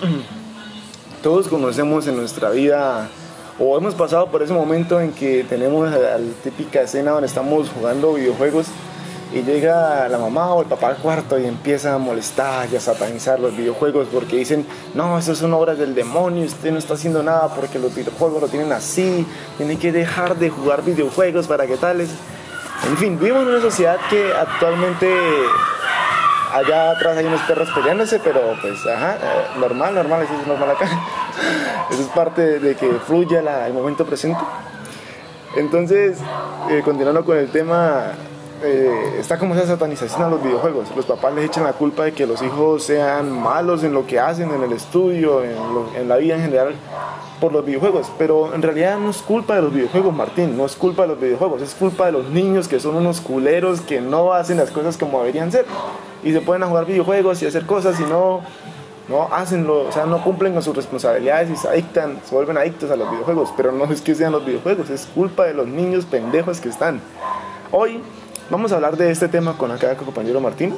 todos conocemos en nuestra vida o hemos pasado por ese momento en que tenemos la, típica escena donde estamos jugando videojuegos y llega la mamá o el papá al cuarto y empieza a molestar y a satanizar los videojuegos porque dicen, no, esas son obras del demonio, usted no está haciendo nada porque los videojuegos lo tienen así, tiene que dejar de jugar videojuegos para que tales. En fin, vivimos en una sociedad que actualmente allá atrás hay unos perros peleándose, pero pues, ajá, eh, normal, normal, eso es normal acá. eso es parte de que fluya el momento presente. Entonces, eh, continuando con el tema, eh, está como esa satanización a los videojuegos. Los papás les echan la culpa de que los hijos sean malos en lo que hacen, en el estudio, en, en, la vida en general, por los videojuegos. Pero en realidad no es culpa de los videojuegos, Martín, no es culpa de los videojuegos, es culpa de los niños que son unos culeros que no hacen las cosas como deberían ser y se pueden jugar videojuegos y hacer cosas y no, no hacenlo, o sea, no cumplen con sus responsabilidades y se adictan, se vuelven adictos a los videojuegos. Pero no es que sean los videojuegos, es culpa de los niños pendejos que están. Hoy vamos a hablar de este tema con acá con compañero Martín.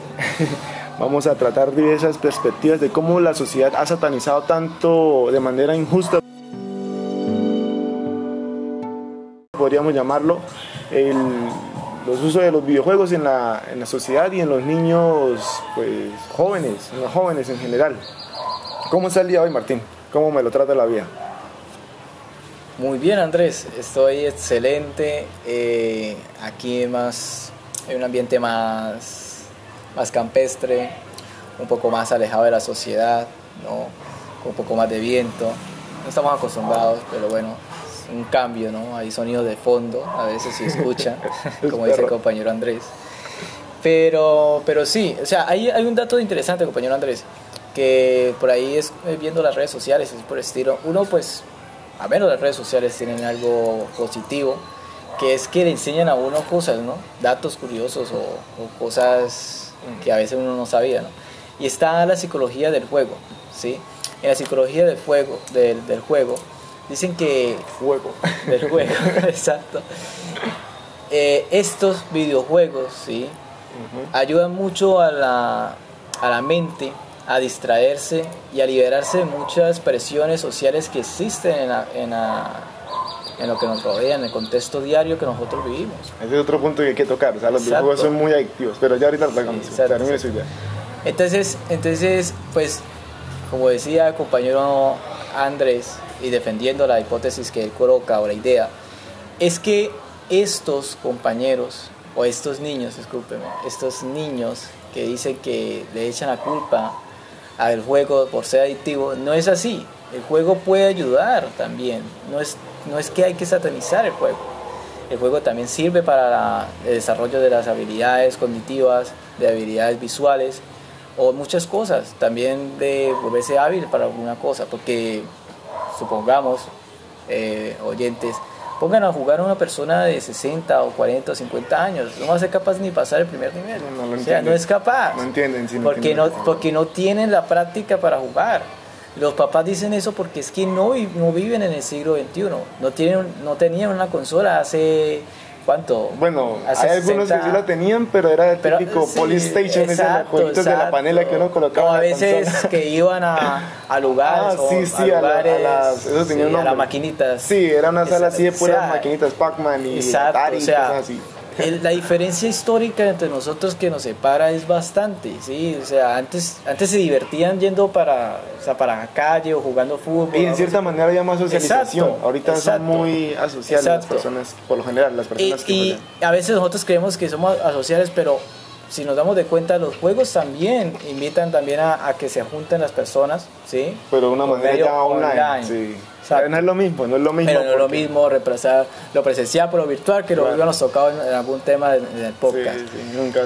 vamos a tratar diversas perspectivas de cómo la sociedad ha satanizado tanto de manera injusta. Podríamos llamarlo el los usos de los videojuegos en la, en la sociedad y en los niños pues, jóvenes, en los jóvenes en general. ¿Cómo está el día hoy, Martín? ¿Cómo me lo trata la vida? Muy bien, Andrés. Estoy excelente. Eh, aquí más, en un ambiente más, más campestre, un poco más alejado de la sociedad, ¿no? con un poco más de viento. No estamos acostumbrados, pero bueno, un cambio, ¿no? Hay sonidos de fondo, a veces se escuchan, como dice el compañero Andrés. Pero, pero sí, o sea, hay, hay un dato interesante, compañero Andrés, que por ahí es eh, viendo las redes sociales, es por estilo. Uno, pues, a menos las redes sociales tienen algo positivo, que es que le enseñan a uno cosas, ¿no? Datos curiosos o, cosas que a veces uno no sabía, ¿no? Y está la psicología del juego, ¿sí? En la psicología del, juego, del, del juego, Dicen que... Juego. Del juego, exacto. Eh, estos videojuegos, ¿sí? Ayudan mucho a la, a la mente a distraerse y a liberarse de muchas presiones sociales que existen en, en, en, lo que nos rodea, en el contexto diario que nosotros vivimos. Ese es otro punto que hay que tocar. O sea, los videojuegos son muy adictivos, pero ya ahorita lo tocamos. Entonces, entonces, pues, como decía el compañero Andrés, y defendiendo la hipótesis que él coloca o la idea, es que estos compañeros o estos niños, discúlpeme, estos niños que dicen que le echan la culpa al juego por ser adictivo, no es así. El juego puede ayudar también, no es, no es que hay que satanizar el juego. El juego también sirve para el desarrollo de las habilidades cognitivas, de habilidades visuales o muchas cosas, también de volverse hábil para alguna cosa, porque supongamos, eh, oyentes, pongan a jugar a una persona de 60 o 40 o 50 años, no va a ser capaz ni pasar el primer nivel. No, no, o sea, no es capaz. No entienden. porque, no, porque no tienen la práctica para jugar. Los papás dicen eso porque es que no, no viven en el siglo XXI. No, tienen, no tenían una consola hace ¿Cuánto? Bueno, hay algunos que sí la tenían, pero era el típico Polystation, de la panela que uno colocaba. O a veces que iban a, a lugares. Ah, sí, sí, a, lugares, a, las, eso sí, a las maquinitas. Sí, era una sala así de puras maquinitas, Pac-Man y Atari y cosas así la diferencia histórica entre nosotros que nos separa es bastante, ¿sí? O sea, antes, antes se divertían yendo para, o sea, para la calle o jugando fútbol. Y en cierta manera había más socialización. Ahorita son muy asociales las personas, por lo general, las personas y, que... Y a veces nosotros creemos que somos asociales, pero si nos damos de cuenta, los juegos también invitan también a, que se junten las personas, ¿sí? Pero de una manera ya online, sí no es lo mismo, no es lo mismo. Pero no es lo mismo reemplazar lo presencial por lo virtual que lo habíamos tocado en, algún tema del podcast.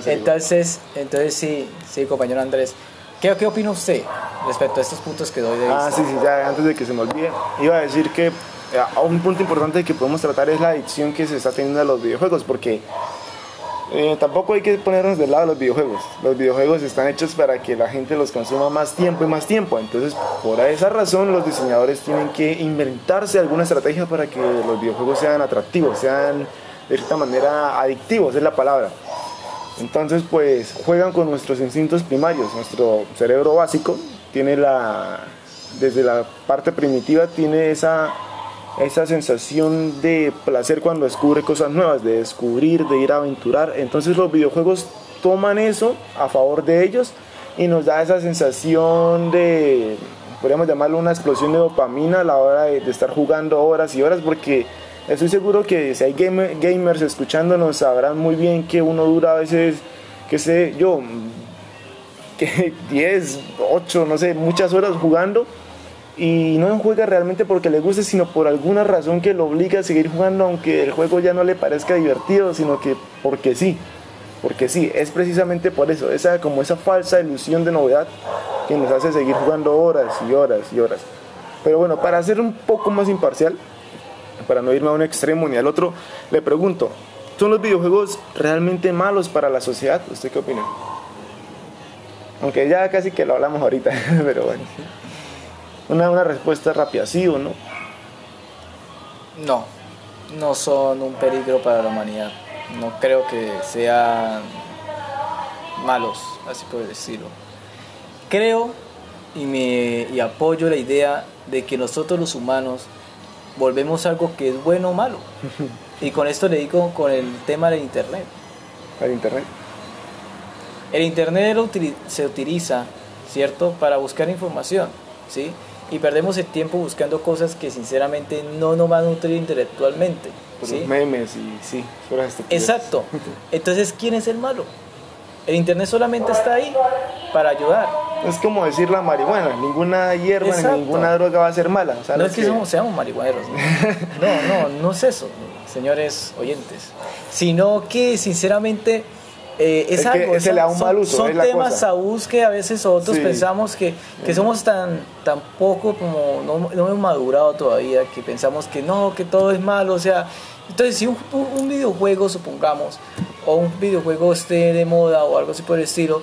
entonces, entonces sí, sí, compañero Andrés. ¿Qué, ¿Qué opina usted respecto a estos puntos que doy de Ah, sí, sí, ya antes de que se me olvide, iba a decir que eh, un punto importante que podemos tratar es la adicción que se está teniendo a los videojuegos, porque eh, tampoco hay que ponernos del lado de los videojuegos. Los videojuegos están hechos para que la gente los consuma más tiempo y más tiempo. Entonces, por esa razón, los diseñadores tienen que inventarse alguna estrategia para que los videojuegos sean atractivos, sean de cierta manera adictivos, es la palabra. Entonces, pues juegan con nuestros instintos primarios. Nuestro cerebro básico tiene la, desde la parte primitiva tiene esa, esa sensación de placer cuando descubre cosas nuevas, de descubrir, de ir a aventurar. Entonces los videojuegos toman eso a favor de ellos y nos da esa sensación de, podríamos llamarlo una explosión de dopamina a la hora de, estar jugando horas y horas, porque estoy seguro que si hay gamers escuchándonos sabrán muy bien que uno dura a veces, que sé yo, que 10, 8, no sé, muchas horas jugando y no juega realmente porque le guste, sino por alguna razón que lo obliga a seguir jugando, aunque el juego ya no le parezca divertido, sino que porque sí. Porque sí, es precisamente por eso, esa como esa falsa ilusión de novedad que nos hace seguir jugando horas y horas y horas. Pero bueno, para ser un poco más imparcial, para no irme a un extremo ni al otro, le pregunto, ¿son los videojuegos realmente malos para la sociedad? ¿Usted qué opina? Aunque ya casi que lo hablamos ahorita, pero bueno. Una, una respuesta rápida, ¿sí o no? No, no son un peligro para la humanidad no creo que sean malos, así por decirlo. Creo y, me, y apoyo la idea de que nosotros los humanos volvemos algo que es bueno o malo. y con esto le digo con el tema del Internet. ¿El Internet? El Internet se utiliza, ¿cierto?, para buscar información, ¿sí? Y perdemos el tiempo buscando cosas que sinceramente no nos van a nutrir intelectualmente memes y sí, Exacto. Entonces, ¿quién es el malo? El internet solamente está ahí para ayudar. Es como decir la marihuana, ninguna hierba ninguna droga va a ser mala. no es que, seamos marihuaneros, ¿no? no, no, es eso, señores oyentes, sino que sinceramente eh, es, algo, son, temas tabús que a veces nosotros pensamos que, que, somos tan, tan poco como no, no hemos madurado todavía, que pensamos que no, que todo es malo, o sea, entonces, si un, videojuego, supongamos, o un videojuego esté de moda o algo así por el estilo,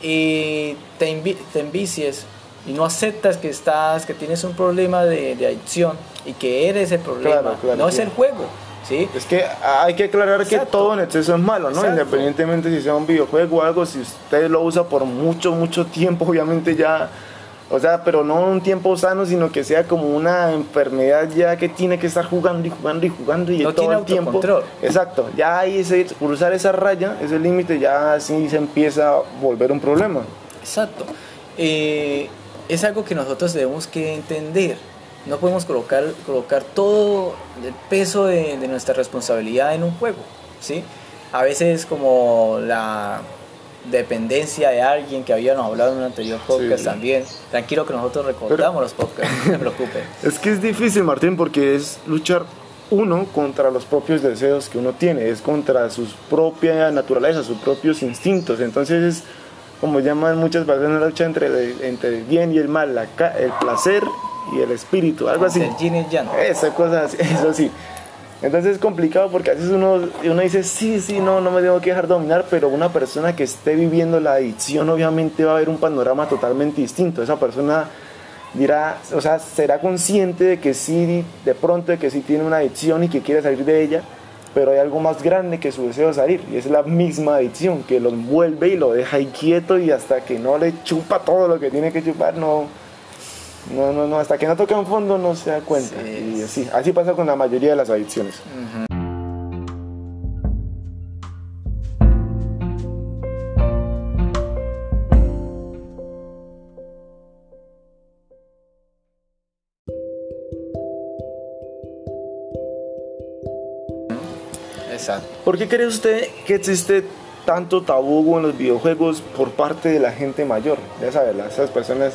y te, te envicies y no aceptas que estás, que tienes un problema de, adicción y que eres el problema, no es el juego. ¿Sí? Es que hay que aclarar que todo en exceso es malo, ¿no? Independientemente si sea un videojuego o algo, si usted lo usa por mucho, mucho tiempo, obviamente ya o sea, pero no un tiempo sano, sino que sea como una enfermedad ya que tiene que estar jugando y jugando y jugando y no todo tiene el tiempo. Exacto, ya ahí ese, cruzar esa raya, ese límite, ya así se empieza a volver un problema. Exacto. Eh, es algo que nosotros debemos que entender. No podemos colocar, colocar todo el peso de, de nuestra responsabilidad en un juego, ¿sí? A veces como la dependencia de alguien que habíamos hablado en un anterior podcast también. Tranquilo que nosotros recordamos los podcasts, no se preocupe. Es que es difícil, Martín, porque es luchar uno contra los propios deseos que uno tiene, es contra su propia naturaleza, sus propios instintos. Entonces es, como llaman muchas personas, la lucha entre el, entre el bien y el mal, la, el placer y el espíritu, algo así. El yin y yang. Esa cosa, eso sí. Entonces es complicado porque a veces uno, uno dice, sí, sí, no, no me tengo que dejar dominar, pero una persona que esté viviendo la adicción obviamente va a ver un panorama totalmente distinto. Esa persona dirá, o sea, será consciente de que sí, de pronto de que sí tiene una adicción y que quiere salir de ella, pero hay algo más grande que su deseo de salir y es la misma adicción que lo envuelve y lo deja ahí quieto y hasta que no le chupa todo lo que tiene que chupar, no, no, no, no, hasta que no toca un fondo no se da cuenta. y así, así pasa con la mayoría de las adicciones. Exacto. ¿Por qué cree usted que existe tanto tabú en los videojuegos por parte de la gente mayor. Ya sabes, esas personas,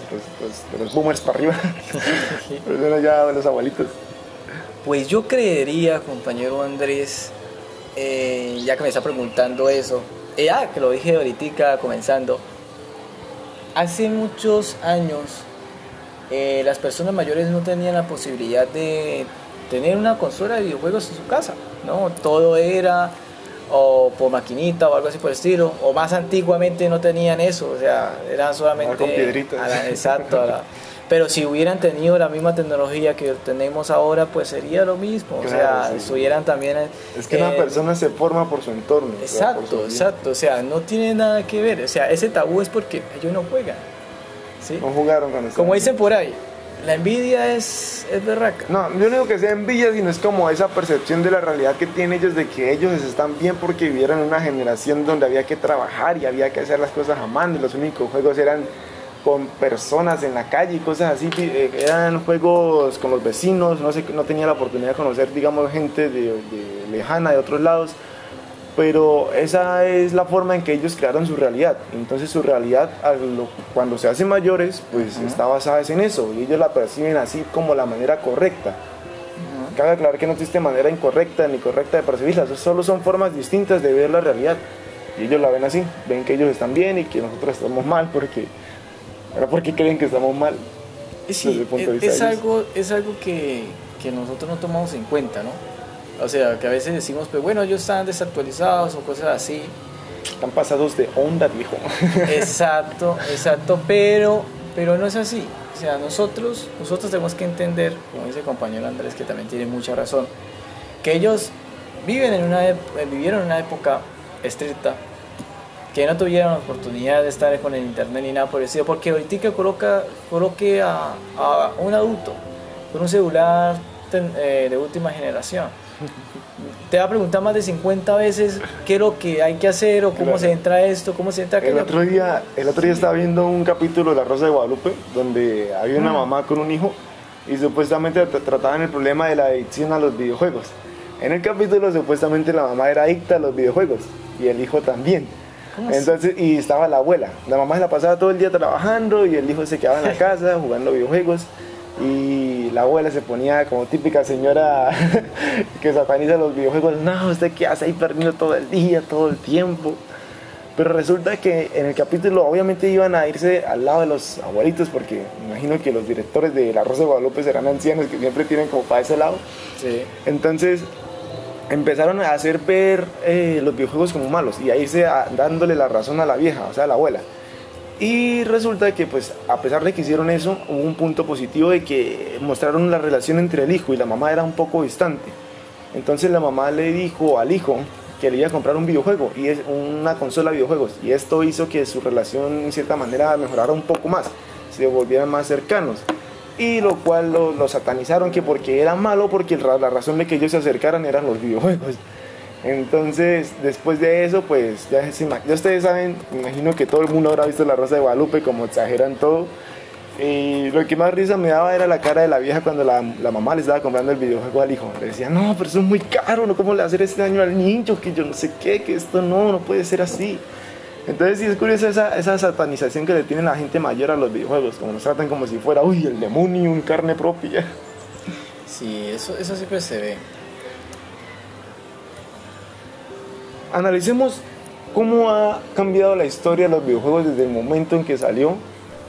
de los boomers para arriba, ya de los abuelitos. Pues yo creería, compañero Andrés, eh, ya que me está preguntando eso, eh, ah, que lo dije ahorita comenzando, hace muchos años eh, las personas mayores no tenían la posibilidad de tener una consola de videojuegos en su casa, ¿no? Todo era o por maquinita o algo así por el estilo, o más antiguamente no tenían eso, o sea, eran solamente... Con piedritas. exacto, pero si hubieran tenido la misma tecnología que tenemos ahora, pues sería lo mismo, o sea, estuvieran también... Es que una eh, persona se forma por su entorno. Exacto, exacto, o sea, no tiene nada que ver, o sea, ese tabú es porque ellos no juegan. ¿sí? No jugaron con Como dicen por ahí, la envidia es, es berraca. No, yo no digo que sea envidia, sino es como esa percepción de la realidad que tienen ellos de que ellos están bien porque vivieron en una generación donde había que trabajar y había que hacer las cosas amando y los únicos juegos eran con personas en la calle y cosas así, eh, eran juegos con los vecinos, no sé, no tenía la oportunidad de conocer, digamos, gente de, de lejana de otros lados pero esa es la forma en que ellos crearon su realidad. Entonces su realidad cuando se hacen mayores, pues está basada en eso y ellos la perciben así como la manera correcta. Cabe aclarar que no existe manera incorrecta ni correcta de percibirla, solo son formas distintas de ver la realidad. Y ellos la ven así, ven que ellos están bien y que nosotros estamos mal porque... Ahora, ¿por qué creen que estamos mal? Sí, es, algo, es algo que, que nosotros no tomamos en cuenta, ¿no? O sea, que a veces decimos, pues bueno, ellos están desactualizados o cosas así. Están pasados de onda, viejo. Exacto, exacto, pero, pero no es así. O sea, nosotros, nosotros tenemos que entender, como dice el compañero Andrés, que también tiene mucha razón, que ellos viven en una, vivieron en una época estricta, que no tuvieron la oportunidad de estar con el internet ni nada por el porque ahorita coloca, coloque a, a un adulto con un celular eh, de última generación te va a preguntar más de 50 veces qué es lo que hay que hacer o cómo se entra esto, cómo se entra aquello. El otro día, el otro día estaba viendo un capítulo de La Rosa de Guadalupe donde había una mm. mamá con un hijo y supuestamente trataban el problema de la adicción a los videojuegos. En el capítulo supuestamente la mamá era adicta a los videojuegos y el hijo también. Entonces, y estaba la abuela. La mamá se la pasaba todo el día trabajando y el hijo se quedaba en la casa jugando videojuegos y la abuela se ponía como típica señora que sataniza los videojuegos, no, usted qué hace ahí perdiendo todo el día, todo el tiempo. Pero resulta que en el capítulo obviamente iban a irse al lado de los abuelitos porque me imagino que los directores de La Rosa de Guadalupe serán ancianos que siempre tienen como para ese lado. Sí. Entonces empezaron a hacer ver eh, los videojuegos como malos y a irse dándole la razón a la vieja, o sea, a la abuela. Y resulta que pues a pesar de que hicieron eso, hubo un punto positivo de que mostraron la relación entre el hijo y la mamá era un poco distante. Entonces la mamá le dijo al hijo que le iba a comprar un videojuego y es una consola de videojuegos y esto hizo que su relación en cierta manera mejorara un poco más, se volvieran más cercanos y lo cual lo, satanizaron que porque era malo porque la razón de que ellos se acercaran eran los videojuegos. Entonces, después de eso, pues ya, ya ustedes saben, imagino que todo el mundo habrá visto La Rosa de Guadalupe, como exageran todo. Y lo que más risa me daba era la cara de la vieja cuando la, la, mamá le estaba comprando el videojuego al hijo. Le decía, no, pero eso es muy caro, ¿no? ¿Cómo le hacer este daño al niño? Que yo no sé qué, que esto no, no puede ser así. Entonces sí es curioso esa, esa satanización que le tiene la gente mayor a los videojuegos, como nos tratan como si fuera, uy, el demonio, un carne propia. Sí, eso, eso siempre se ve. analicemos cómo ha cambiado la historia de los videojuegos desde el momento en que salió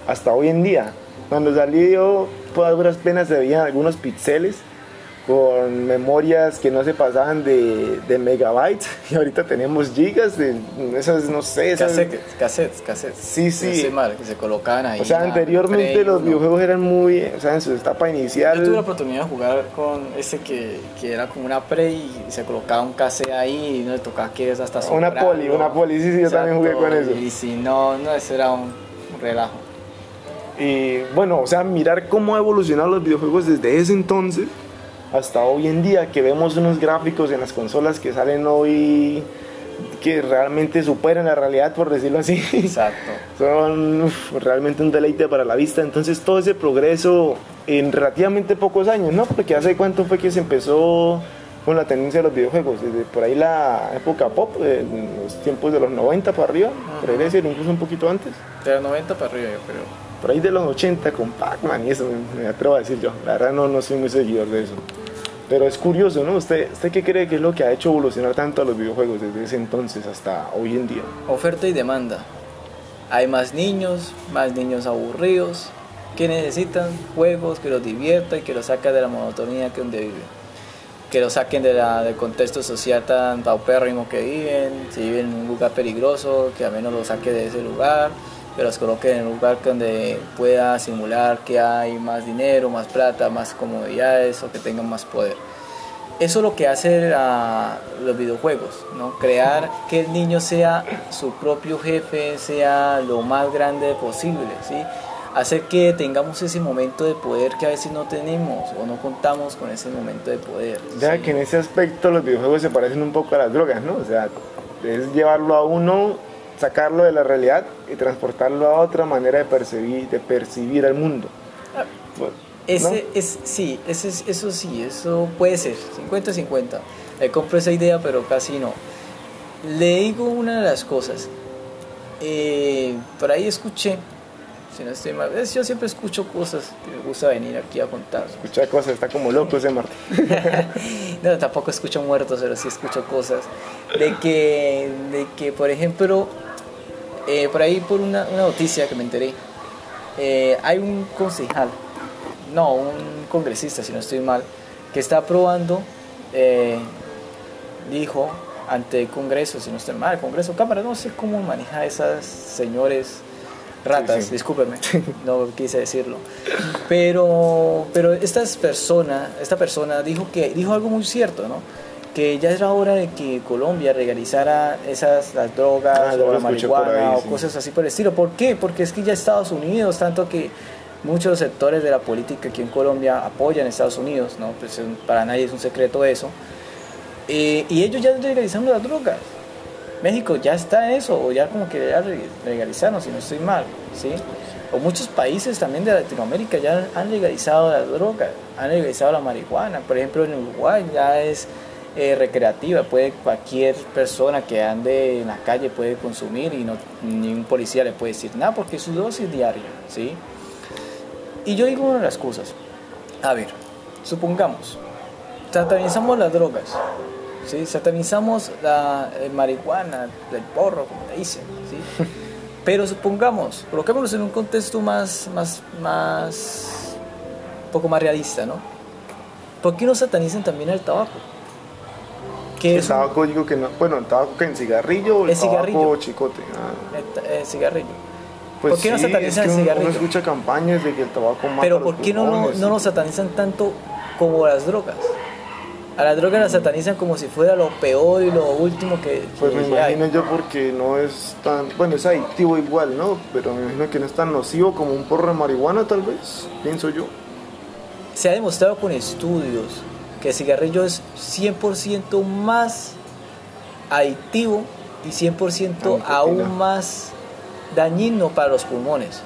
hasta hoy en día. Cuando salió, por duras penas se veían algunos píxeles con memorias que no se pasaban de, de, megabytes y ahorita tenemos gigas de esas, no sé, esas... Cassettes, cassettes, Sí, sí. mal, que se colocaban ahí. O sea, anteriormente los videojuegos eran muy, o sea, en su etapa inicial... Yo tuve la oportunidad de jugar con ese que, que era como una pre y se colocaba un cassette ahí y no le tocaba que es hasta Una poli, una poli, sí, sí, yo también jugué con eso. Y si no, no, eso era un relajo. Y bueno, o sea, mirar cómo ha evolucionado los videojuegos desde ese entonces hasta hoy en día que vemos unos gráficos en las consolas que salen hoy que realmente superan la realidad por decirlo así. Exacto. Son realmente un deleite para la vista. Entonces todo ese progreso en relativamente pocos años no porque hace cuánto fue que se empezó con la tendencia de los videojuegos desde por ahí la época pop en los tiempos de los 90 para arriba por decir incluso un poquito antes. De los 90 para arriba yo creo por ahí de los 80 con Pac-Man y eso me, atrevo a decir yo. La verdad no, no soy muy seguidor de eso. Pero es curioso, ¿no? ¿Usted, ¿Usted qué cree que es lo que ha hecho evolucionar tanto a los videojuegos desde ese entonces hasta hoy en día? Oferta y demanda. Hay más niños, más niños aburridos, que necesitan juegos que los diviertan y que los saquen de la monotonía que donde viven. Que los saquen de la, del contexto social tan paupérrimo que viven, si viven en un lugar peligroso, que al menos los saque de ese lugar que los coloque en un lugar donde pueda simular que hay más dinero, más plata, más comodidades o que tengan más poder. Eso es lo que hace a los videojuegos, ¿no? crear que el niño sea su propio jefe, sea lo más grande posible. ¿sí? hacer que tengamos ese momento de poder que a veces no tenemos o no contamos con ese momento de poder. Ya ¿sí? que en ese aspecto los videojuegos se parecen un poco a las drogas, ¿no? O sea, es llevarlo a uno, sacarlo de la realidad y transportarlo a otra manera de percibir, de percibir al mundo. Pues, ¿no? Ese es, sí, ese es- eso sí, eso puede ser, 50-50. Le compro esa idea, pero casi no. Le digo una de las cosas. Eh, por ahí escuché, si no estoy mal, yo siempre escucho cosas que me gusta venir aquí a contar. Escucha cosas, está como loco ese Martín. No, tampoco escucho muertos, pero sí escucho cosas. De que, de que por ejemplo, eh, por ahí por una, una noticia que me enteré, eh, hay un concejal, no, un congresista, si no estoy mal, que está aprobando, eh, dijo ante el Congreso, si no estoy mal, Congreso, Cámara, no sé cómo maneja esas señores ratas, Sí, sí. discúlpeme, no quise decirlo. Pero, pero esta persona, esta persona dijo, que, dijo algo muy cierto, ¿no? Que ya era hora de que Colombia legalizara esas, las drogas Ah, o la marihuana ahí, o sí. cosas así por el estilo. ¿Por qué? Porque es que ya Estados Unidos, tanto que muchos sectores de la política aquí en Colombia apoyan a Estados Unidos, ¿no? Pues eh, para nadie es un secreto eso. Eh, y ellos ya legalizaron las drogas. México ya está en eso, o ya como que ya legalizaron, si no estoy mal, ¿sí? O muchos países también de Latinoamérica ya han legalizado las drogas, han legalizado la marihuana. Por ejemplo, en Uruguay ya es eh, recreativa, puede cualquier persona que ande en la calle puede consumir y no, ni un policía le puede decir nada porque es su dosis diaria, ¿sí? Y yo digo una de las cosas, a ver, supongamos, satanizamos las drogas, ¿sí? satanizamos la marihuana, el porro, como le dicen, ¿sí? pero supongamos, coloquémonos en un contexto más, más, más, un poco más realista, ¿no? ¿Por qué no satanizan también el tabaco? Que El es un- tabaco digo que no. Bueno, el tabaco que en cigarrillo o el El cigarrillo. tabaco chicote. Ah, el el cigarrillo. pues ¿Por qué no sí, satanizan es que el cigarrillo? Uno escucha campañas de que el tabaco mata Pero ¿por qué no, no, pulmones, no y- nos satanizan tanto como las drogas? A las drogas las satanizan como si fuera lo peor y lo último que, Pues que me hay. imagino yo porque no es tan, bueno, es adictivo igual, ¿no? Pero me imagino que no es tan nocivo como un porro de marihuana tal vez, pienso yo. Se ha demostrado con estudios que el cigarrillo es 100% más adictivo y 100% La aún más dañino para los pulmones.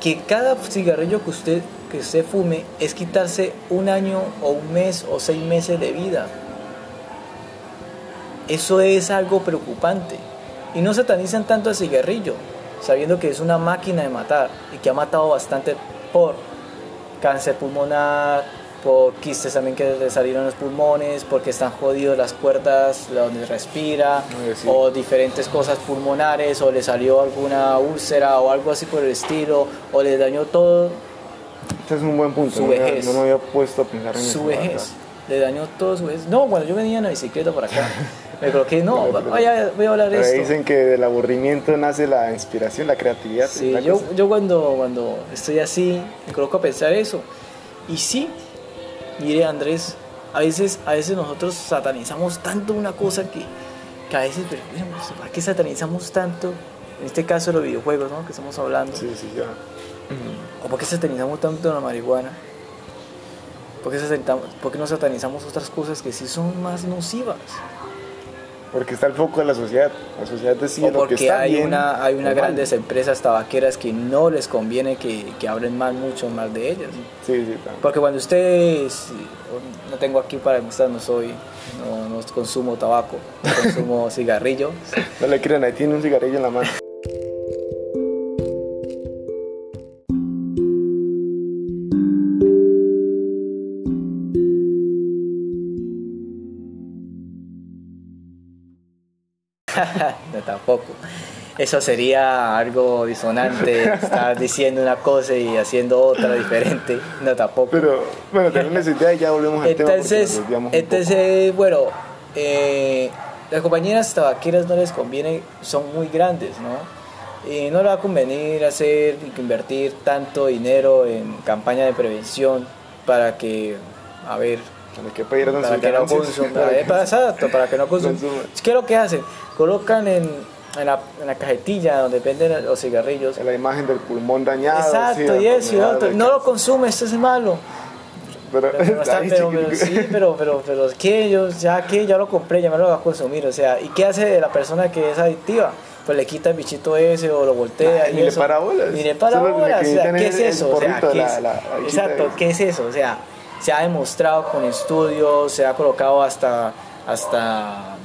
Que cada cigarrillo que usted, que usted fume es quitarse un año o un mes o seis meses de vida. Eso es algo preocupante. Y no satanizan tanto el cigarrillo, sabiendo que es una máquina de matar y que ha matado bastante por cáncer pulmonar, por quistes también que le salieron los pulmones, porque están jodidos las cuerdas donde respira, sí. o diferentes cosas pulmonares, o le salió alguna úlcera o algo así por el estilo, o le dañó todo Este es un buen punto, Su no, me había- vejez. no me había puesto a pensar en eso. su vejez. Le dañó todo su vejez. No, cuando yo venía en la bicicleta por acá, me coloqué, no, vaya, voy a hablar de esto. dicen que del aburrimiento nace la inspiración, la creatividad. Sí, yo, cosa. yo cuando, cuando estoy así, me coloco a pensar eso. Y sí, mire Andrés, a veces, a veces nosotros satanizamos tanto una cosa que, que a veces, pero bueno, ¿para qué satanizamos tanto? En este caso los videojuegos, ¿no? Que estamos hablando. Sí, sí, ya. ¿O por qué satanizamos tanto la marihuana? ¿Por qué, satanizamos, por qué no satanizamos otras cosas que sí son más nocivas? Porque está el foco de la sociedad. La sociedad decide o lo que porque está hay bien una hay unas grandes empresas tabaqueras que no les conviene que, que hablen mal mucho mal de ellas. Sí, sí, también. Porque cuando usted, si- no tengo aquí para demostrar, no soy, no, no consumo tabaco, consumo cigarrillo. No le crean, ahí tiene un cigarrillo en la mano. no, tampoco. Eso sería algo disonante, estar diciendo una cosa y haciendo otra diferente. No, tampoco. Pero, bueno, tenemos idea y ya volvemos al tema. Entonces, entonces bueno, eh, las compañías tabaqueras no les conviene, son muy grandes, ¿no? Y no le va a convenir hacer, invertir tanto dinero en campaña de prevención para que, a ver, Para que pierdan para que no consuman, para, exacto, para que no consuman. ¿Qué es lo que hacen? Colocan en, en la, en la cajetilla donde venden los cigarrillos. La imagen del pulmón dañado. Exacto, sí, y eso, y otro. No lo consume, esto es malo. Pero, Pero, está- pero- pero sí, pero, pero, pero, ¿qué? Yo, ya que ya lo compré, ya me lo voy a consumir, o sea, ¿y qué hace la persona que es adictiva? Pues le quita el bichito ese o lo voltea. Nah, y ni le eso. para bolas. Ni le para bolas, o sea, ¿qué es eso? O sea, porrito, ¿qué la- es- la- la bichita exacto. ¿qué es eso? O sea, se ha demostrado con estudios, se ha colocado hasta, hasta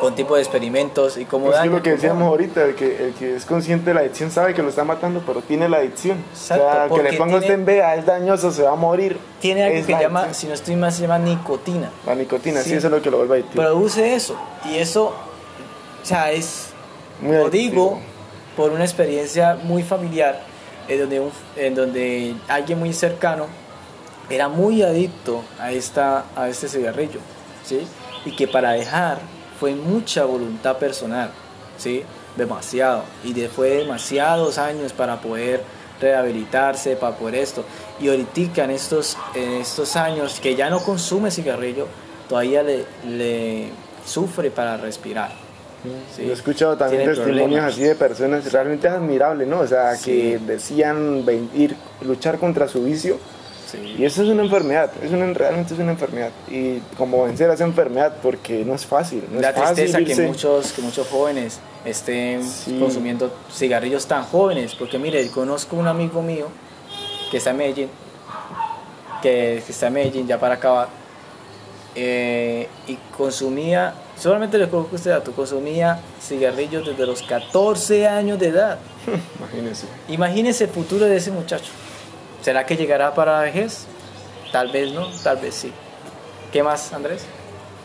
con tipo de experimentos y Pues es lo que decíamos ahorita, el que, el que es consciente de la adicción sabe que lo está matando, pero tiene la adicción. Exacto, o sea, que le ponga usted en vea, es dañoso, se va a morir. Tiene algo Es que la llama, adicción. si no estoy mal, se llama nicotina. La nicotina, sí, Sí. eso es lo que lo vuelve adictivo. Produce eso. Y eso, o sea, es Muy Lo adictivo. digo por una experiencia muy familiar en donde, un- en donde alguien muy cercano era muy adicto a, esta, a este cigarrillo, ¿sí? Y que para dejar fue mucha voluntad personal, ¿sí? Demasiado. Y de- fue demasiados años para poder rehabilitarse, para poder esto. Y ahorita en estos, en estos años que ya no consume cigarrillo, todavía le, le sufre para respirar. ¿sí? Yo he escuchado también testimonios problemas. así de personas, realmente es admirable, ¿no? O sea, Sí. que decían ven- ir, luchar contra su vicio. Sí. Y eso es una enfermedad, es una, realmente es una enfermedad. Y como vencer a esa enfermedad, porque no es fácil. No la es fácil tristeza que muchos, que muchos jóvenes estén Sí. consumiendo cigarrillos tan jóvenes. Porque mire, conozco un amigo mío que está en Medellín, que, que está en Medellín ya para acabar, eh, y consumía, solamente le coloco este dato, consumía cigarrillos desde los 14 años de edad. Imagínense. Imagínese el futuro de ese muchacho. ¿Será que llegará para la vejez? Tal vez no, tal vez sí. ¿Qué más, Andrés?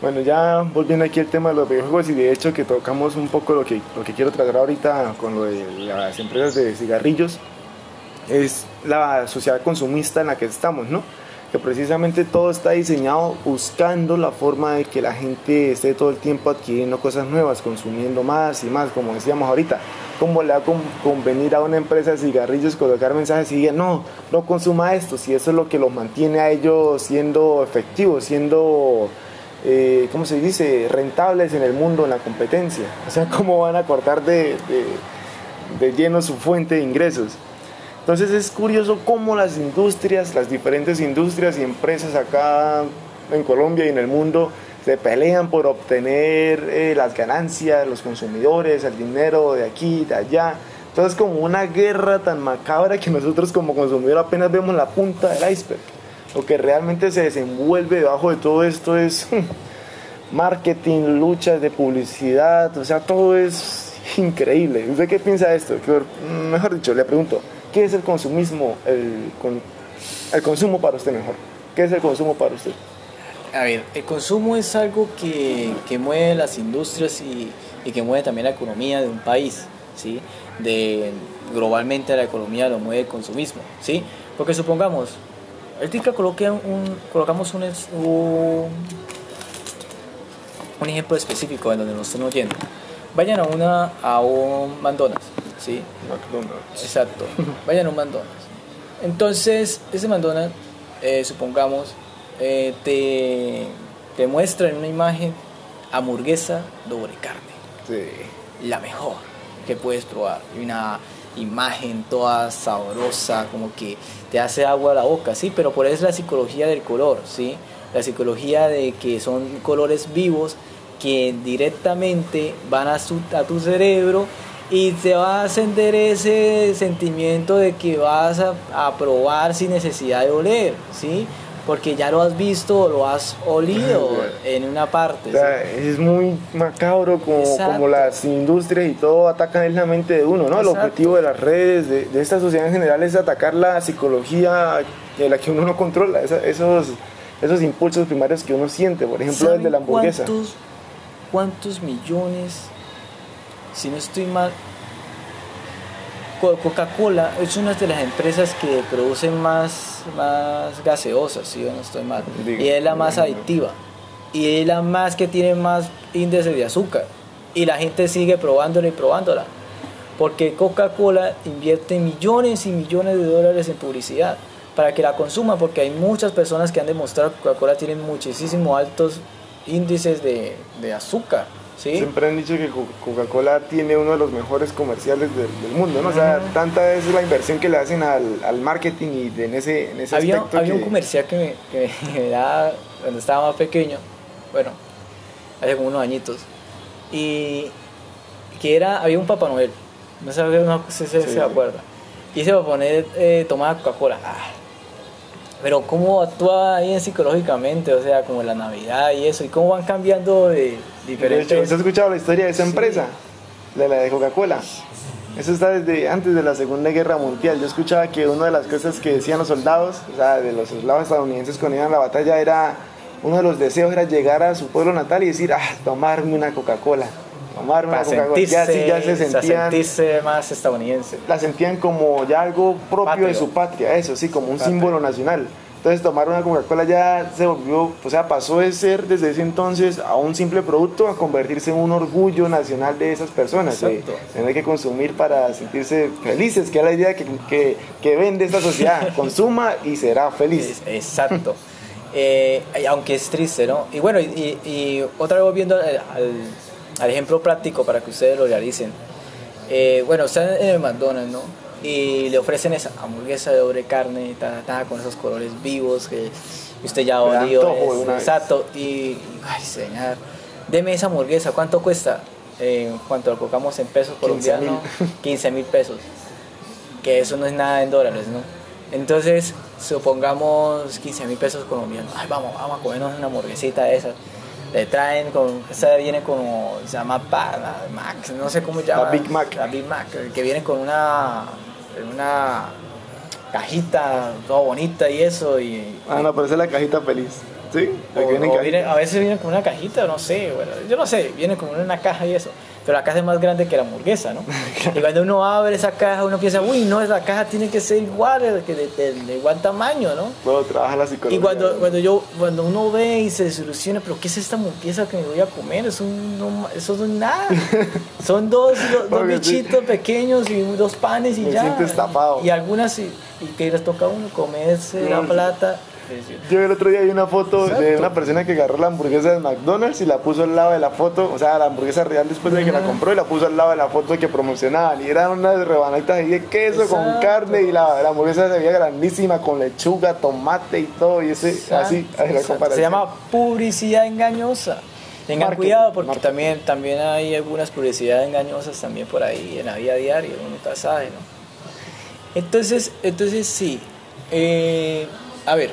Bueno, ya volviendo aquí al tema de los videojuegos y de hecho que tocamos un poco lo que, lo que quiero tratar ahorita con lo de las empresas de cigarrillos, es la sociedad consumista en la que estamos, ¿no? Que precisamente todo está diseñado buscando la forma de que la gente esté todo el tiempo adquiriendo cosas nuevas, consumiendo más y más, como decíamos ahorita. ¿Cómo le va a con- convenir a una empresa de cigarrillos colocar mensajes y digan, no, no consuma esto, si eso es lo que los mantiene a ellos siendo efectivos, siendo eh, ¿cómo se dice?, rentables en el mundo, en la competencia. O sea, ¿cómo van a cortar de, de, de lleno su fuente de ingresos? Entonces es curioso cómo las industrias, las diferentes industrias y empresas acá en Colombia y en el mundo se pelean por obtener eh, las ganancias, los consumidores, el dinero de aquí, de allá. Entonces como una guerra tan macabra que nosotros como consumidores apenas vemos la punta del iceberg. Lo que realmente se desenvuelve debajo de todo esto es marketing, luchas de publicidad, o sea, todo es increíble. ¿Usted qué piensa de esto? Mejor dicho, le pregunto, ¿qué es el consumismo, el, el consumo para usted mejor? ¿Qué es el consumo para usted? A ver, el consumo es algo que, que mueve las industrias y, y que mueve también la economía de un país, ¿sí? De, globalmente la economía lo mueve el consumismo, ¿sí? Porque supongamos, ahorita coloque un, colocamos un, un, un ejemplo específico en donde nos estén oyendo. Vayan a, una, a un McDonald's, ¿sí? McDonald's. Exacto. Vayan a un McDonald's. Entonces, ese McDonald's, eh, supongamos, eh, te, te muestra en una imagen hamburguesa doble carne, Sí. la mejor que puedes probar. Una imagen toda sabrosa, como que te hace agua a la boca, sí, pero por eso es la psicología del color, sí. La psicología de que son colores vivos que directamente van a, su- a tu cerebro y te va a ascender ese sentimiento de que vas a, a probar sin necesidad de oler, ¿sí? Porque ya lo has visto o lo has olido en una parte. O ¿sí? sea, es muy macabro como, como las industrias y todo atacan la mente de uno, ¿no? El Exacto. objetivo de las redes, de, de esta sociedad en general es atacar la psicología de la que uno no controla, esa- esos, esos impulsos primarios que uno siente, por ejemplo el de la ¿Saben hamburguesa. ¿Cuántos, cuántos millones, si no estoy mal, Coca-Cola es una de las empresas que producen más, más gaseosas, si yo no estoy mal, y es la más adictiva, y es la más que tiene más índice de azúcar, y la gente sigue probándola y probándola, porque Coca-Cola invierte millones y millones de dólares en publicidad para que la consuma, porque hay muchas personas que han demostrado que Coca-Cola tiene muchísimo altos índices de, de azúcar, ¿sí? Siempre han dicho que Co- Coca-Cola tiene uno de los mejores comerciales del, del mundo, ¿no? O sea, tanta es la inversión que le hacen al, al marketing y de- en ese, en ese había, aspecto había un comercial que me, que me daba cuando estaba más pequeño, bueno, hace como unos añitos, y que era, había un Papá Noel, no sé no sé si se, Sí. se acuerda, y ese Papá Noel eh, tomaba Coca-Cola, Ah, pero cómo actúa ahí en psicológicamente, o sea, como la Navidad y eso, y cómo van cambiando de De hecho, diferentes... ¿usted ha escuchado la historia de esa Sí. empresa? De la de Coca-Cola. Eso está desde antes de la Segunda Guerra Mundial. Yo escuchaba que una de las cosas que decían los soldados, o sea, de los soldados estadounidenses cuando iban a la batalla, era uno de los deseos era llegar a su pueblo natal y decir, ah, tomarme una Coca-Cola. Tomarme para una Coca-Cola. Ya, sí, ya se sentían, sentirse más estadounidense. la sentían como ya algo propio de su patria, eso sí, como un símbolo nacional. Entonces tomar una Coca-Cola ya se volvió, o sea, pasó de ser desde ese entonces a un simple producto a convertirse en un orgullo nacional de esas personas, de Exacto. tener que consumir para sentirse felices, que es la idea que, que, que vende esta sociedad, consuma y será feliz. Exacto. Eh, aunque es triste, ¿no? Y bueno, y, y otra vez volviendo al, al- al ejemplo práctico para que ustedes lo realicen. Eh, bueno, están en el McDonald's, ¿no? Y le ofrecen esa hamburguesa de doble carne, ta, ta, con esos colores vivos que usted ya olió. exacto. Y, ay, señor, deme esa hamburguesa. ¿Cuánto cuesta? Eh, en cuanto lo colocamos en pesos 15 mil. colombianos, 15 mil pesos que eso no es nada en dólares, ¿no? Entonces, supongamos 15 mil pesos colombianos. Ay, vamos, vamos a comernos una hamburguesita de esas. Le traen con, esa viene como, se llama Pa- la Mac, no sé cómo se llama. Big Mac. La Big Mac, que viene con una, una cajita toda bonita y eso. Y, Ah, no, pero esa es la cajita feliz. ¿Sí? La que o- viene en o cajita. viene- a veces viene con una cajita, no sé, bueno, yo no sé, viene como en una caja y eso. Pero la caja es más grande que la hamburguesa, ¿no? y cuando uno abre esa caja, uno piensa, uy, no, esa caja tiene que ser igual, que de, de- de igual tamaño, ¿no? Luego trabaja la psicología. Y cuando, cuando, yo, cuando uno ve y se desilusiona, pero ¿qué es esta hamburguesa que me voy a comer? Eso no, eso no es nada. Son dos, dos, dos Porque sí. bichitos pequeños y dos panes y Me ya. siento estafado. Y algunas, y, y que les toca a uno comerse la plata. Yo el otro día vi una foto de una persona que agarró la hamburguesa de McDonald's y la puso al lado de la foto, o sea, la hamburguesa real después de que la compró y la puso al lado de la foto que promocionaban. Y eran unas rebanaditas ahí de queso con carne y la, la hamburguesa se veía grandísima con lechuga, tomate y todo. Y ese, así, Exacto, ahí la exacto. comparación. Se llama publicidad engañosa. Tengan Marketing, cuidado porque marketing. también, también hay algunas publicidades engañosas también por ahí en la vida diaria, uno nunca sabe, ¿no? Entonces, entonces sí. Eh, a ver,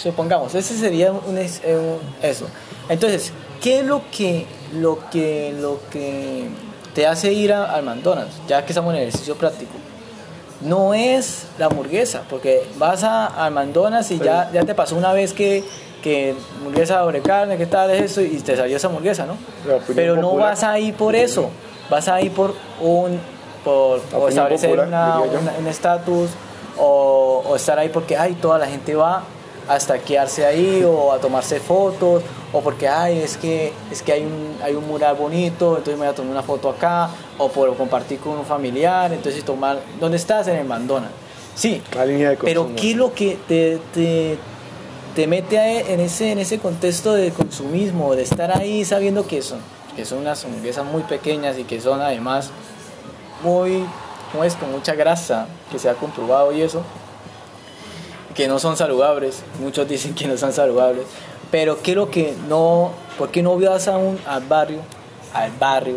supongamos, ese sería un, eh, un- eso. Entonces, ¿qué es lo que, lo que, lo que te hace ir a- al McDonald's? Ya que estamos en el ejercicio práctico no es la hamburguesa, porque vas a, al McDonald's y ya, ya te pasó una vez que, que hamburguesa sobre carne, ¿qué tal es eso? Y te salió esa hamburguesa, ¿no? Pero no popular. vas a ir por eso, vas a ir por un por, por establecer popular, una- una- un estatus o, o estar ahí porque ay, toda la gente va a estaquearse ahí o a tomarse fotos o porque ay, es que es que hay un hay un mural bonito, entonces me voy a tomar una foto acá o por compartir con un familiar, entonces tomar ¿dónde estás? En el McDonald's. Sí, La línea de pero. ¿qué es lo que te, te, te mete a- en, ese, en ese contexto de consumismo, de estar ahí sabiendo que son, que son unas hamburguesas muy pequeñas y que son además muy, ¿cómo es? Con mucha grasa, que se ha comprobado y eso, que no son saludables, muchos dicen que no son saludables, pero ¿qué es lo que no, por qué no vas a un, al barrio, al barrio,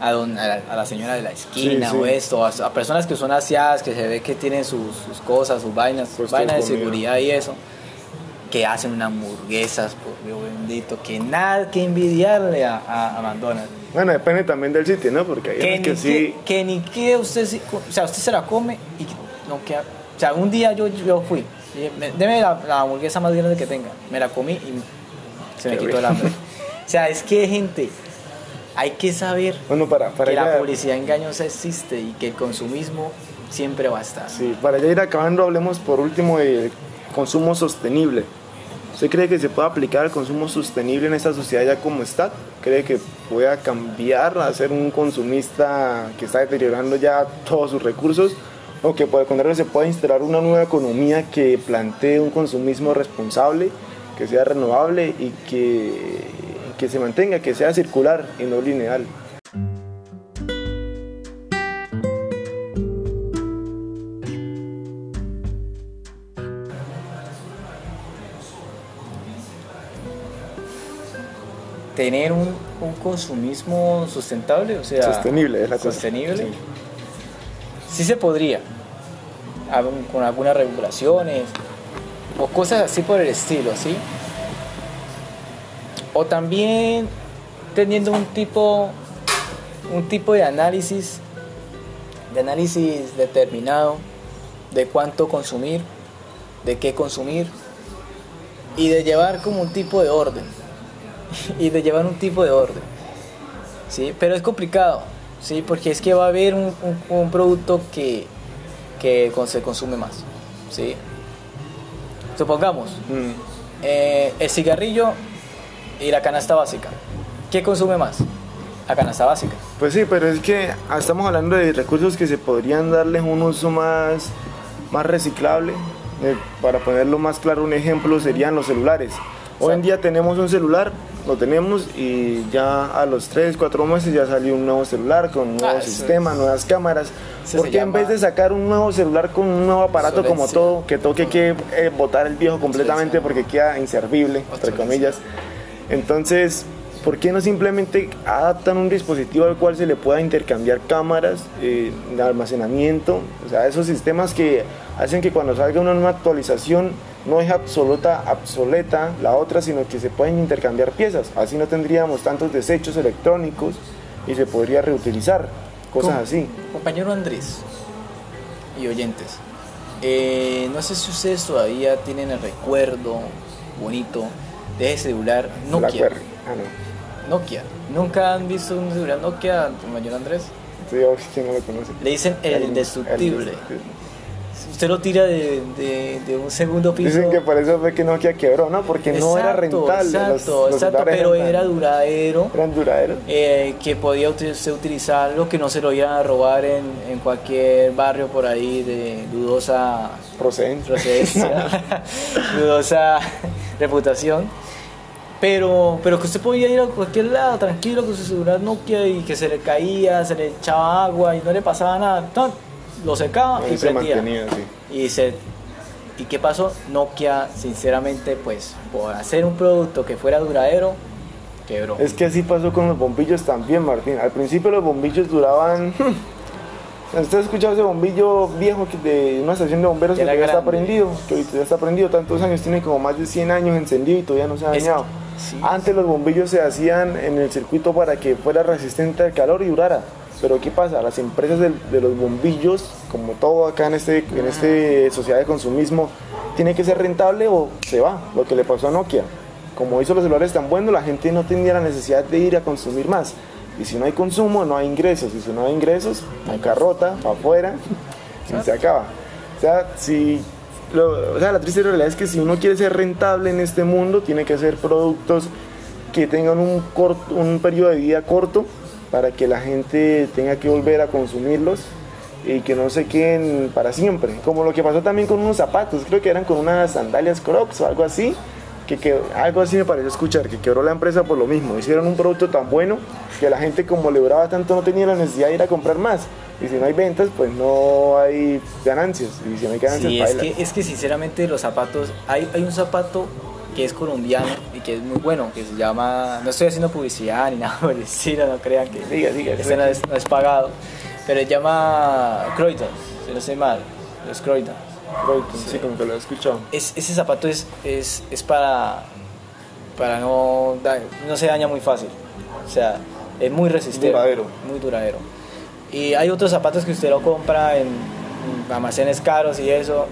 a, don- a la, a la señora de la esquina Sí, sí. o esto, a, a personas que son asiadas, que se ve que tienen sus, sus cosas, sus vainas, sus Puestos vainas de comida. seguridad y eso, que hacen unas hamburguesas, por Dios bendito, que nada que envidiarle a, a, McDonald's. Bueno, depende también del sitio, ¿no? Porque hay Que que sí. que, que ni que usted, o sea, usted se la come y no queda. O sea, un día yo, yo fui, "Me- deme la, la hamburguesa más grande que tenga. Me la comí y se me Qué quitó el hambre. O sea, es que, gente, hay que saber Bueno, para, para que la publicidad engañosa existe y que el consumismo siempre va a estar. Sí, para ya ir acabando, hablemos por último del consumo sostenible. ¿Usted cree que se puede aplicar el consumo sostenible en esta sociedad ya como está? ¿Cree que pueda cambiar a ser un consumista que está deteriorando ya todos sus recursos? ¿O que por el contrario se pueda instalar una nueva economía que plantee un consumismo responsable, que sea renovable y que, que se mantenga, que sea circular y no lineal. tener un, un, consumismo sustentable, o sea, sostenible, es la sostenible. Sí. sí. se podría, con algunas regulaciones o cosas así por el estilo, ¿sí? O también teniendo un tipo, un tipo de análisis, de análisis determinado de cuánto consumir, de qué consumir y de llevar como un tipo de orden y de llevar un tipo de orden. ¿sí? Pero es complicado, ¿sí? porque es que va a haber un, un, producto que, que se consume más. ¿sí? Supongamos, mm. eh, el cigarrillo y la canasta básica. ¿Qué consume más? La canasta básica. Pues sí, pero es que estamos hablando de recursos que se podrían darles un uso más, más reciclable. Eh, para ponerlo más claro, un ejemplo serían los celulares. Hoy en día tenemos un celular, lo tenemos y ya a los 3, 4 meses ya salió un nuevo celular con un nuevo ah, sistema, nuevas cámaras. Porque en vez de sacar un nuevo celular con un nuevo aparato como todo, que toque que eh, botar el viejo completamente porque queda inservible, entre comillas. Entonces, ¿por qué no simplemente adaptan un dispositivo al cual se le pueda intercambiar cámaras eh, de almacenamiento? O sea, esos sistemas que hacen que cuando salga una nueva actualización no es absoluta, obsoleta la otra, sino que se pueden intercambiar piezas. Así no tendríamos tantos desechos electrónicos y se podría reutilizar, cosas así. Compañero Andrés y oyentes, eh, no sé si ustedes todavía tienen el recuerdo bonito de ese celular Nokia. Ah, no. Nokia. ¿Nunca han visto un celular Nokia, compañero Andrés? Sí, ¿quién no lo conoce? Le dicen el, indestructible usted lo tira de, de, un segundo piso. Dicen que por eso fue que Nokia quebró, ¿no? Porque no era rentable. Exacto, exacto, pero era duradero. Eran duraderos. Eh, que podía usted utilizarlo, que no se lo iban a robar en, en cualquier barrio por ahí de dudosa procedencia, dudosa reputación. Pero, pero que usted podía ir a cualquier lado tranquilo con su celular Nokia y que se le caía, se le echaba agua y no le pasaba nada lo secaba y, se prendía. Y se ¿Y qué pasó? Nokia, sinceramente, pues por hacer un producto que fuera duradero, quebró. Es que así pasó con los bombillos también, Martín. Al principio los bombillos duraban... ¿Usted ha escuchado ese bombillo viejo de una estación de bomberos que todavía está prendido? Que ya está prendido, tantos años, tiene como más de 100 años encendido y todavía no se ha dañado. Antes los bombillos se hacían en el circuito para que fuera resistente al calor y durara. Pero ¿qué pasa? Las empresas de, los bombillos, como todo acá en este, en este sociedad de consumismo, tiene que ser rentable o se va, lo que le pasó a Nokia. Como hizo los celulares tan buenos, la gente no tenía la necesidad de ir a consumir más. Y si no hay consumo, no hay ingresos. Y si no hay ingresos, hay carrota, para afuera, y se acaba. O sea, si o sea, la triste realidad es que si uno quiere ser rentable en este mundo, tiene que hacer productos que tengan un, corto, un periodo de vida corto para que la gente tenga que volver a consumirlos y que no se queden para siempre. Como lo que pasó también con unos zapatos, creo que eran con unas sandalias Crocs o algo así, que, que algo así me pareció escuchar, que quebró la empresa por lo mismo. Hicieron un producto tan bueno que la gente como le duraba tanto no tenía la necesidad de ir a comprar más. Y si no hay ventas, pues no hay ganancias. Y si no hay ganancias, sí, es que, es que sinceramente los zapatos, hay, hay un zapato que es colombiano y que es muy bueno, que se llama, no estoy haciendo publicidad ni nada por el no crean que diga, diga, este no, es, pagado, pero se llama Croydon, si no sé mal, es Croydon. Croydon, sí, como que lo he escuchado. Es, ese zapato es, es, es para, para no, no se daña muy fácil, o sea, es muy resistente. Duradero. Muy duradero. Y hay otros zapatos que usted lo compra en almacenes caros y eso,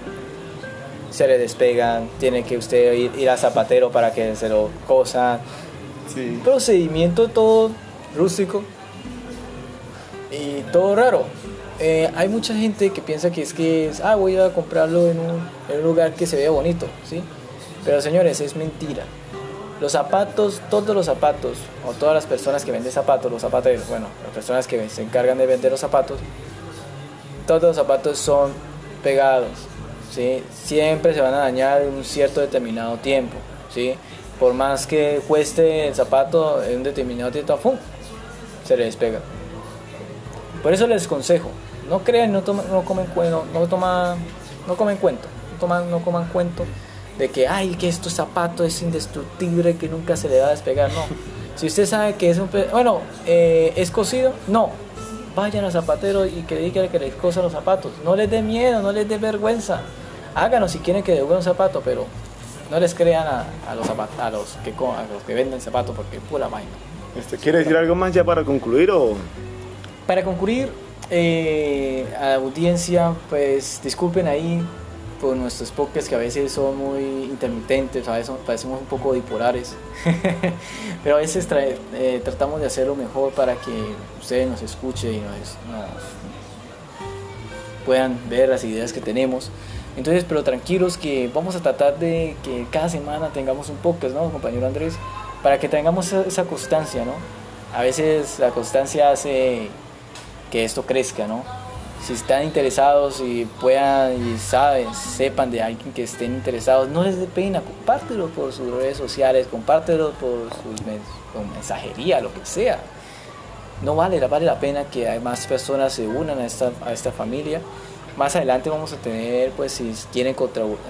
se le despegan, tiene que usted ir, ir a zapatero para que se lo cosan. Sí. Procedimiento todo rústico y todo raro. Eh, hay mucha gente que piensa que es que es, ah, voy a comprarlo en un, en un lugar que se vea bonito, ¿sí? Pero señores, es mentira. Los zapatos, todos los zapatos, o todas las personas que venden zapatos, los zapateros, bueno, las personas que se encargan de vender los zapatos, todos los zapatos son pegados, ¿sí? siempre se van a dañar en un cierto determinado tiempo. ¿sí? por más que cueste el zapato en un determinado tiempo, ¡fum! se le despega. Por eso les consejo, no crean, no, tomen, no comen cuento, no toma, no comen cuento, no, toman, no coman cuento de que, ay, que este zapato es indestructible, que nunca se le va a despegar, no. Si usted sabe que es un, bueno, eh, es cosido, no, vayan al zapatero y que diga que les cosan los zapatos. No les dé miedo, no les dé vergüenza. Háganlo si quieren que devuelvan un zapato, pero no les crean a, los, a los, que, a los que venden zapatos porque pura vaina. Este, ¿Quiere decir algo más ya para concluir o...? Para concluir, eh, a la audiencia, pues disculpen ahí por nuestros podcasts que a veces son muy intermitentes, a veces parecemos un poco bipolares, pero a veces eh, tratamos de hacerlo mejor para que ustedes nos escuchen y nos, puedan ver las ideas que tenemos. Entonces, pero tranquilos que vamos a tratar de que cada semana tengamos un podcast, ¿no, compañero Andrés? Para que tengamos esa constancia, ¿no? A veces la constancia hace que esto crezca, ¿no? Si están interesados y puedan y saben, sepan de alguien que estén interesados, no les dé pena, compártelo por sus redes sociales, compártelo por sus mensajería, lo que sea. No vale, vale la pena que más personas se unan a esta, a esta familia. Más adelante vamos a tener, pues, si quieren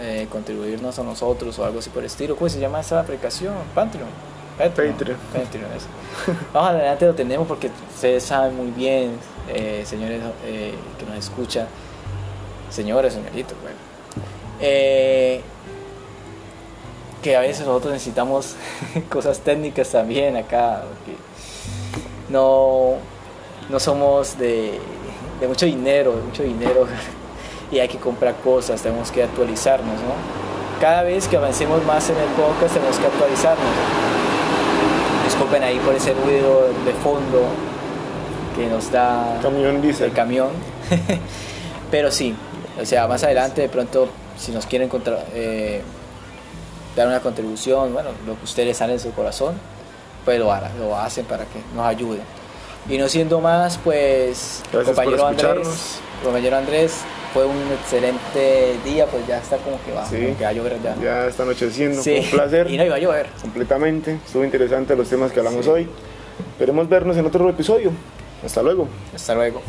eh, contribuirnos a nosotros o algo así por el estilo, ¿cómo se llama esa aplicación? Patreon. Patreon. Patreon. Vamos adelante lo tenemos porque ustedes saben muy bien, eh, señores eh, que nos escuchan, señores, señoritos, bueno, que a veces nosotros necesitamos cosas técnicas también acá, no, no somos de, de mucho dinero, de mucho dinero y hay que comprar cosas, tenemos que actualizarnos, ¿no? Cada vez que avancemos más en el podcast tenemos que actualizarnos disculpen ahí por ese ruido de fondo que nos da camión dice. el camión. Pero sí, o sea, más adelante de pronto, si nos quieren eh, dar una contribución, bueno, lo que ustedes sale en su corazón, pues lo, harán, lo hacen para que nos ayuden. Y no siendo más, pues, compañero Andrés, compañero Andrés, fue un excelente día, pues ya está como que va, que va a llover ya. Ya está anocheciendo, fue un placer. Y no iba a llover. Completamente, estuvo interesante los temas que hablamos hoy. Esperemos vernos en otro episodio. Hasta luego. Hasta luego.